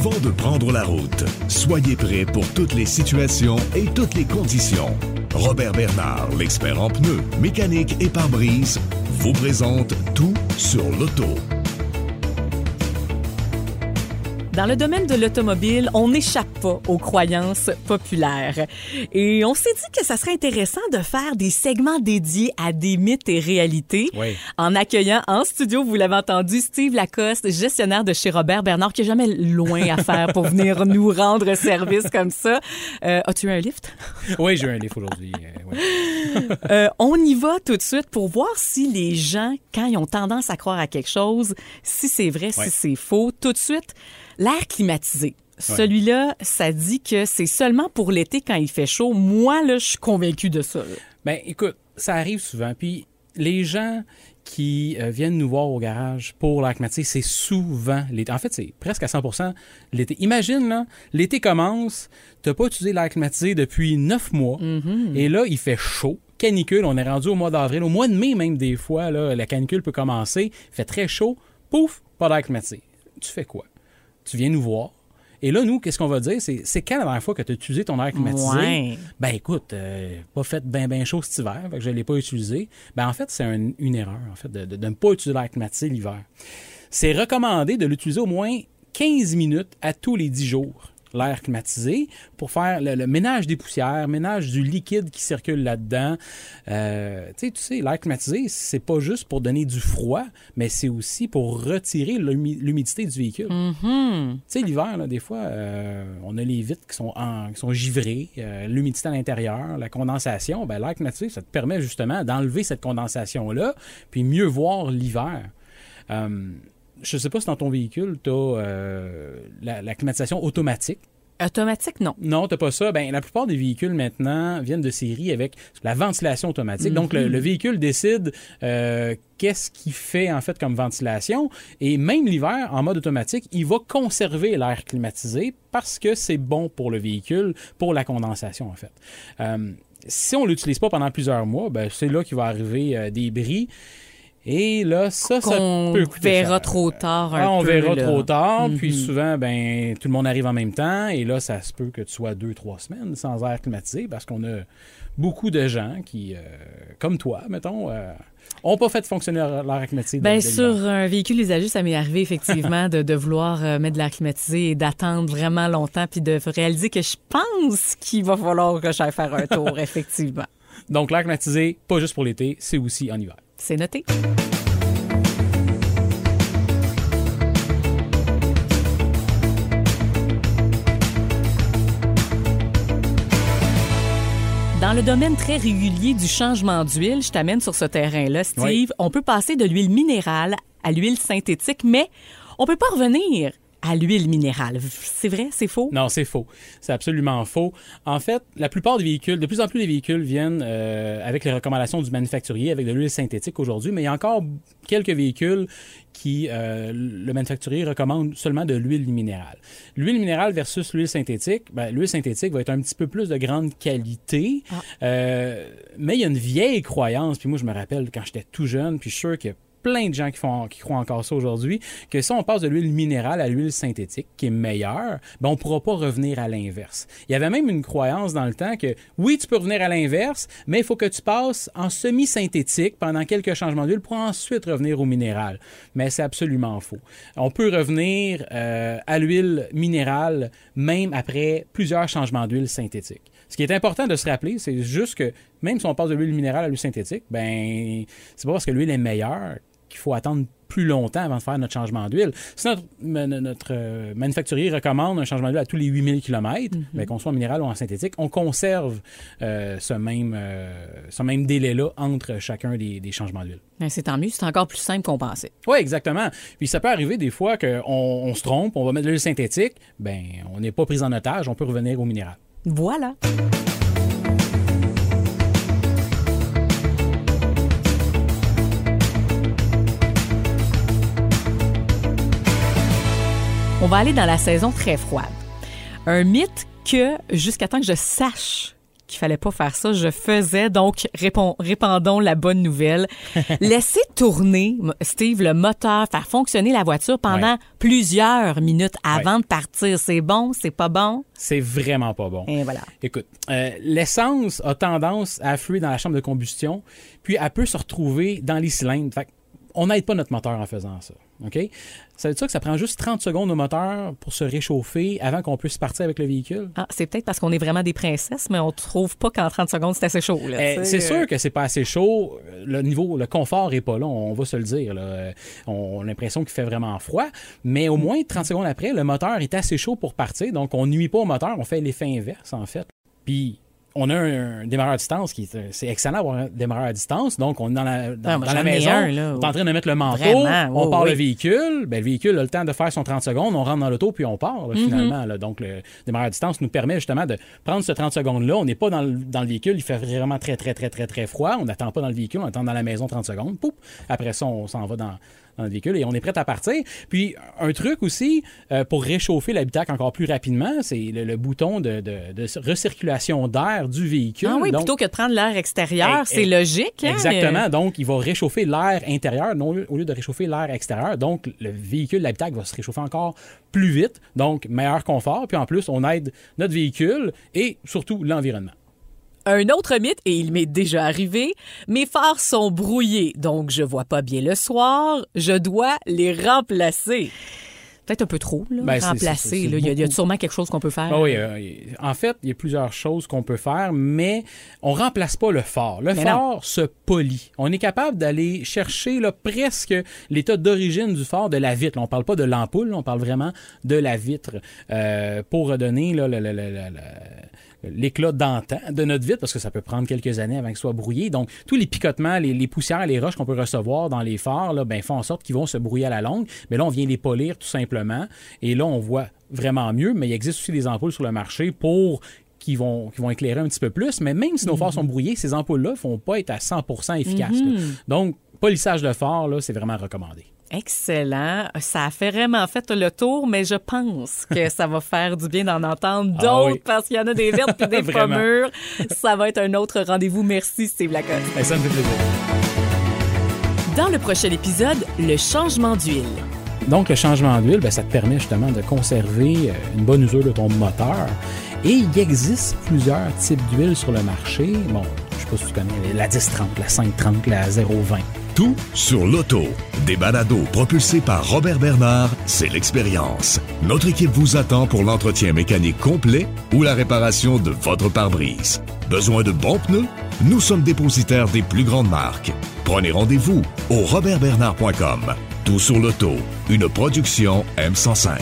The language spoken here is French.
Avant de prendre la route, soyez prêts pour toutes les situations et toutes les conditions. Robert Bernard, l'expert en pneus, mécanique et pare-brise, vous présente tout sur l'auto. Dans le domaine de l'automobile, on n'échappe pas aux croyances populaires. Et on s'est dit que ça serait intéressant de faire des segments dédiés à des mythes et réalités. Oui. En accueillant en studio, vous l'avez entendu, Steve Lacoste, gestionnaire de chez Robert Bernard, qui n'a jamais loin à faire pour venir nous rendre service comme ça. Euh, As-tu eu un lift? Oui, j'ai eu un livre aujourd'hui. euh, ouais. Euh, on y va tout de suite pour voir si les gens, quand ils ont tendance à croire à quelque chose, si c'est vrai, Ouais. si c'est faux. Tout de suite, l'air climatisé. Celui-là, ça dit que c'est seulement pour l'été quand il fait chaud. Moi, là, je suis convaincu de ça. là. Ben, écoute, ça arrive souvent. Puis les gens qui euh, viennent nous voir au garage pour l'air climatisé, c'est souvent l'été. En fait, c'est presque à 100% l'été. Imagine, là, l'été commence, t'as pas utilisé l'air climatisé depuis neuf mois, et là, il fait chaud. Canicule, on est rendu au mois d'avril, au mois de mai même des fois, là, la canicule peut commencer, il fait très chaud, pouf, pas d'air climatisé. Tu fais quoi? Tu viens nous voir. Et là, nous, qu'est-ce qu'on va dire? C'est, quand la dernière fois que tu as utilisé ton air climatisé? Ouais. Ben écoute, euh, pas fait bien ben chaud cet hiver, fait que je l'ai pas utilisé. Ben en fait, c'est un- une erreur en fait de, de- de ne pas utiliser l'air climatisé l'hiver. C'est recommandé de l'utiliser au moins 15 minutes à tous les 10 jours l'air climatisé pour faire le, le ménage des poussières, ménage du liquide qui circule là-dedans. Euh, tu sais, tu sais, l'air climatisé, c'est pas juste pour donner du froid, mais c'est aussi pour retirer l'humi- l'humidité du véhicule. Mhm. Tu sais, l'hiver, là, des fois, euh, on a les vitres qui sont, en- qui sont givrées, euh, l'humidité à l'intérieur, la condensation. Ben, l'air climatisé, ça te permet justement d'enlever cette condensation-là, puis mieux voir l'hiver. Euh, je sais pas si dans ton véhicule, tu as la, la climatisation automatique. Automatique, non. Non, t'as pas ça. Ben, la plupart des véhicules maintenant viennent de série avec la ventilation automatique. Donc, le, le véhicule décide euh, qu'est-ce qu'il fait en fait comme ventilation. Et même l'hiver, en mode automatique, il va conserver l'air climatisé parce que c'est bon pour le véhicule, pour la condensation en fait. Euh, si on l'utilise pas pendant plusieurs mois, ben, c'est là qu'il va arriver euh, des bris. Et là, ça, ça peut coûter verra cher. trop tard un Ah, on peu, verra là. trop tard, puis Mhm. souvent, ben, tout le monde arrive en même temps, et là, ça se peut que tu sois deux, trois semaines sans air climatisé, parce qu'on a beaucoup de gens qui, euh, comme toi, mettons, euh, ont pas fait fonctionner l'air climatisé. de sur un véhicule usagé, ça m'est arrivé effectivement de, de vouloir euh, mettre de l'air climatisé et d'attendre vraiment longtemps puis de réaliser que je pense qu'il va falloir que j'aille faire un tour, effectivement. Donc, l'air climatisé, pas juste pour l'été, c'est aussi en hiver. C'est noté. Dans le domaine très régulier du changement d'huile, je t'amène sur ce terrain-là, Steve. Oui. On peut passer de l'huile minérale à l'huile synthétique, mais on peut pas revenir à l'huile minérale. C'est vrai? C'est faux? Non, c'est faux. C'est absolument faux. En fait, la plupart des véhicules, de plus en plus des véhicules viennent euh, avec les recommandations du manufacturier avec de l'huile synthétique aujourd'hui, mais il y a encore quelques véhicules qui euh, le manufacturier recommande seulement de l'huile minérale. L'huile minérale versus l'huile synthétique, ben, l'huile synthétique va être un petit peu plus de grande qualité, euh, mais il y a une vieille croyance, puis moi je me rappelle quand j'étais tout jeune, puis je suis sûr a plein de gens qui, croient encore ça aujourd'hui, que si on passe de l'huile minérale à l'huile synthétique, qui est meilleure, ben on ne pourra pas revenir à l'inverse. Il y avait même une croyance dans le temps que oui, tu peux revenir à l'inverse, mais il faut que tu passes en semi-synthétique pendant quelques changements d'huile pour ensuite revenir au minéral. Mais c'est absolument faux. On peut revenir euh, à l'huile minérale même après plusieurs changements d'huile synthétique. Ce qui est important de se rappeler, c'est juste que même si on passe de l'huile minérale à l'huile synthétique, ben c'est pas parce que l'huile est meilleure qu'il faut attendre plus longtemps avant de faire notre changement d'huile. Si notre, euh, manufacturier recommande un changement d'huile à tous les 8000 km, ben, qu'on soit en minéral ou en synthétique, on conserve euh, ce même, euh, ce même délai-là entre chacun des, des changements d'huile. Ben, c'est tant mieux, c'est encore plus simple qu'on pensait. Oui, exactement. Puis ça peut arriver des fois qu'on on se trompe, on va mettre de l'huile synthétique, ben on n'est pas pris en otage, on peut revenir au minéral. Voilà. On va aller dans la saison très froide. Un mythe que, jusqu'à temps que je sache qu'il fallait pas faire ça, je faisais. Donc, répond, répandons la bonne nouvelle. Laissez tourner, Steve, le moteur, faire fonctionner la voiture pendant plusieurs minutes avant de partir. C'est bon, c'est pas bon? C'est vraiment pas bon. Et voilà. Écoute, euh, l'essence a tendance à affluer dans la chambre de combustion, puis elle peut se retrouver dans les cylindres. Fait on n'aide pas notre moteur en faisant ça. OK? Ça veut dire que ça prend juste 30 secondes au moteur pour se réchauffer avant qu'on puisse partir avec le véhicule? Ah, c'est peut-être parce qu'on est vraiment des princesses, mais on trouve pas qu'en 30 secondes, c'est assez chaud. Eh, c'est sûr que c'est pas assez chaud. Le niveau, le confort est pas là, on va se le dire. On a l'impression qu'il fait vraiment froid, mais au moins 30 secondes après, le moteur est assez chaud pour partir. Donc, on nuit pas au moteur, on fait l'effet inverse, en fait. Puis, on a un, démarreur à distance qui c'est excellent d'avoir un démarreur à distance. Donc, on est dans la, dans, ah, la maison, on est en train de mettre le manteau, on part le véhicule. Ben, le véhicule a le temps de faire son 30 secondes, on rentre dans l'auto puis on part mm-hmm. finalement. Donc, le démarreur à distance nous permet justement de prendre ce 30 secondes-là. On n'est pas dans le, dans le, véhicule, il fait vraiment très, très, très, très, très froid. On n'attend pas dans le véhicule, on attend dans la maison 30 secondes. Poup! Après ça, on s'en va dans, dans le véhicule et on est prêt à partir. Puis un truc aussi euh, pour réchauffer l'habitacle encore plus rapidement, c'est le, bouton de, recirculation d'air du véhicule. Ah oui, plutôt que de prendre l'air extérieur, c'est logique. Hein? Exactement. Donc, il va réchauffer l'air intérieur non, au lieu de réchauffer l'air extérieur. Donc, le véhicule, l'habitacle va se réchauffer encore plus vite. Donc, meilleur confort. Puis en plus, on aide notre véhicule et surtout l'environnement. Un autre mythe, et il m'est déjà arrivé, mes phares sont brouillés, donc je vois pas bien le soir, je dois les remplacer. Peut-être un peu trop, là, ben, remplacer. Il y, a sûrement quelque chose qu'on peut faire. Ah oui, euh, en fait, il y a plusieurs choses qu'on peut faire, mais on remplace pas le phare. Le phare se polie. On est capable d'aller chercher là, presque l'état d'origine du phare de la vitre. On on parle pas de l'ampoule, on parle vraiment de la vitre euh, pour redonner là, le, l'éclat d'antan de notre vitre, parce que ça peut prendre quelques années avant qu'il soit brouillé. Donc, tous les picotements, les, poussières, les roches qu'on peut recevoir dans les phares, là, ben, font en sorte qu'ils vont se brouiller à la longue. Mais là, on vient les polir tout simplement. Et là, on voit vraiment mieux. Mais il existe aussi des ampoules sur le marché pour qui vont, qui vont éclairer un petit peu plus. Mais même si nos phares sont brouillés, ces ampoules-là ne vont pas être à 100% efficaces. Mm-hmm. Donc, polissage de phare, là, c'est vraiment recommandé. Excellent. Ça a fait vraiment fait le tour, mais je pense que ça va faire du bien d'en entendre ah d'autres parce qu'il y en a des vertes et des fromures. Ça va être un autre rendez-vous. Merci, Steve Lacoste. Ça me fait plaisir. Dans le prochain épisode, le changement d'huile. Donc, le changement d'huile, ben, ça te permet justement de conserver euh, une bonne usure de ton moteur. Et il existe plusieurs types d'huile sur le marché. Bon, je sais pas si tu connais la 1030, la 530, la 020. Tout sur l'auto. Des balados propulsés par Robert Bernard, c'est l'expérience. Notre équipe vous attend pour l'entretien mécanique complet ou la réparation de votre pare-brise. Besoin de bons pneus? Nous sommes dépositaires des plus grandes marques. Prenez rendez-vous au robertbernard.com. Tout sur l'auto, une production M105.